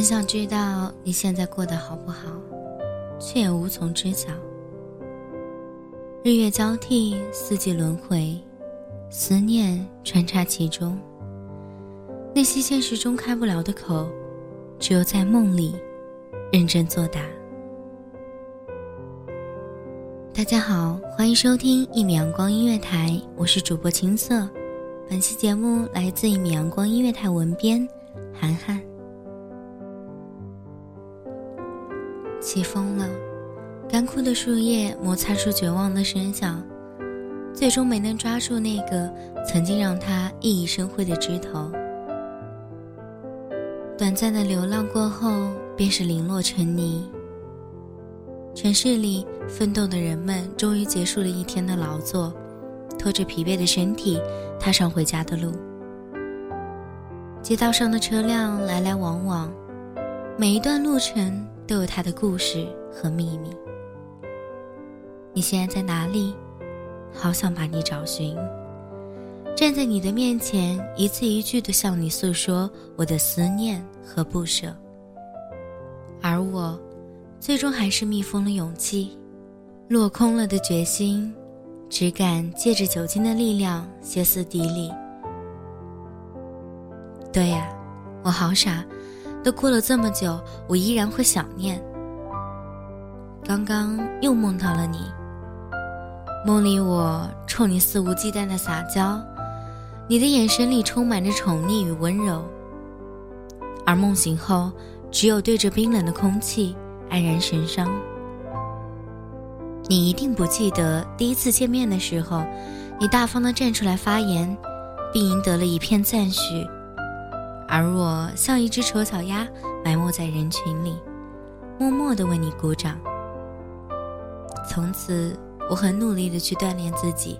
很想知道你现在过得好不好，却也无从知晓。日月交替，四季轮回，思念穿插其中。那些现实中开不了的口，只有在梦里认真作答。大家好，欢迎收听一米阳光音乐台，我是主播青色。本期节目来自一米阳光音乐台文编涵涵。起风了，干枯的树叶摩擦出绝望的声响，最终没能抓住那个曾经让他熠熠生辉的枝头。短暂的流浪过后，便是零落成泥。城市里奋斗的人们终于结束了一天的劳作，拖着疲惫的身体踏上回家的路。街道上的车辆来来往往，每一段路程。都有他的故事和秘密。你现在在哪里？好想把你找寻。站在你的面前，一字一句的向你诉说我的思念和不舍。而我，最终还是密封了勇气，落空了的决心，只敢借着酒精的力量歇斯底里。对呀，我好傻。都过了这么久，我依然会想念。刚刚又梦到了你，梦里我冲你肆无忌惮的撒娇，你的眼神里充满着宠溺与温柔。而梦醒后，只有对着冰冷的空气黯然神伤。你一定不记得第一次见面的时候，你大方的站出来发言，并赢得了一片赞许。而我像一只丑小鸭，埋没在人群里，默默地为你鼓掌。从此，我很努力地去锻炼自己，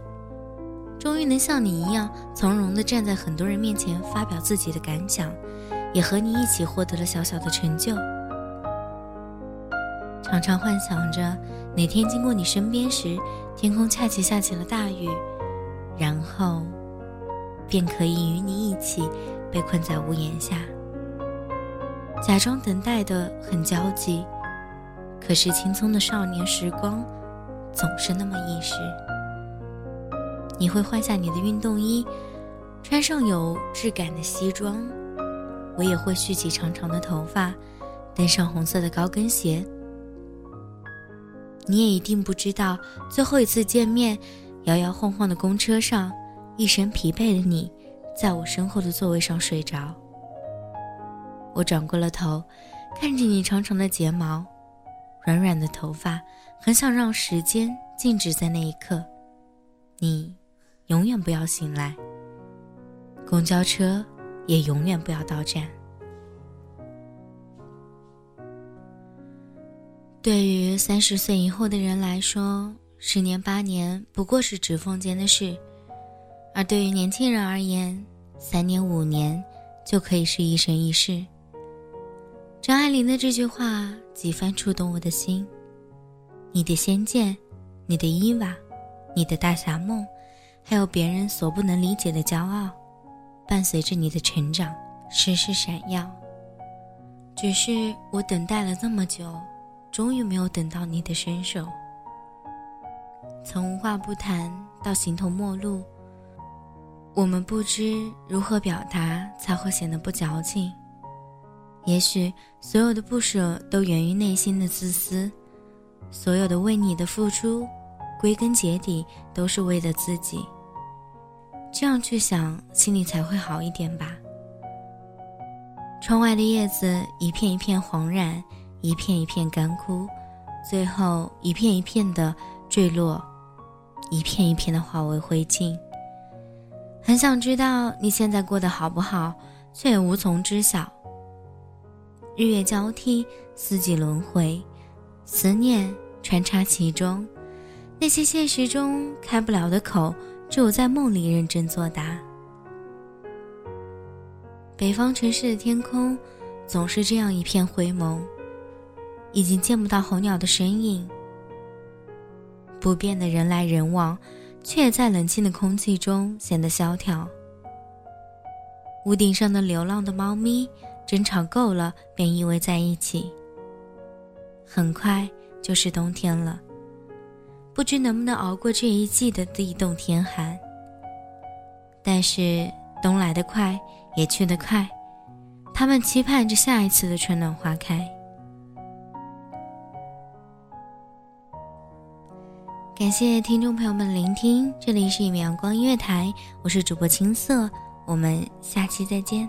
终于能像你一样从容地站在很多人面前发表自己的感想，也和你一起获得了小小的成就。常常幻想着哪天经过你身边时，天空恰恰下起了大雨，然后，便可以与你一起。被困在屋檐下，假装等待的很焦急，可是青葱的少年时光总是那么易逝。你会换下你的运动衣，穿上有质感的西装，我也会蓄起长长的头发，登上红色的高跟鞋。你也一定不知道，最后一次见面，摇摇晃晃的公车上，一身疲惫的你。在我身后的座位上睡着。我转过了头，看着你长长的睫毛，软软的头发，很想让时间静止在那一刻。你，永远不要醒来。公交车，也永远不要到站。对于三十岁以后的人来说，十年八年不过是指缝间的事，而对于年轻人而言，三年五年，就可以是一生一世。张爱玲的这句话几番触动我的心。你的仙剑，你的伊娃，你的大侠梦，还有别人所不能理解的骄傲，伴随着你的成长，时时闪耀。只是我等待了这么久，终于没有等到你的伸手。从无话不谈到形同陌路，我们不知如何表达才会显得不矫情。也许所有的不舍都源于内心的自私，所有的为你的付出，归根结底都是为了自己。这样去想，心里才会好一点吧。窗外的叶子一片一片黄染，一片一片干枯，最后一片一片的坠落，一片一片的化为灰烬。很想知道你现在过得好不好，却也无从知晓。日月交替，四季轮回，思念穿插其中，那些现实中开不了的口，只有在梦里认真作答。北方城市的天空，总是这样一片灰蒙，已经见不到候鸟的身影。不变的人来人往，却在冷清的空气中显得萧条。屋顶上的流浪的猫咪。争吵够了，便依偎在一起。很快就是冬天了，不知能不能熬过这一季的地冻天寒。但是冬来得快，也去得快，他们期盼着下一次的春暖花开。感谢听众朋友们聆听，这里是一米阳光音乐台，我是主播青色，我们下期再见。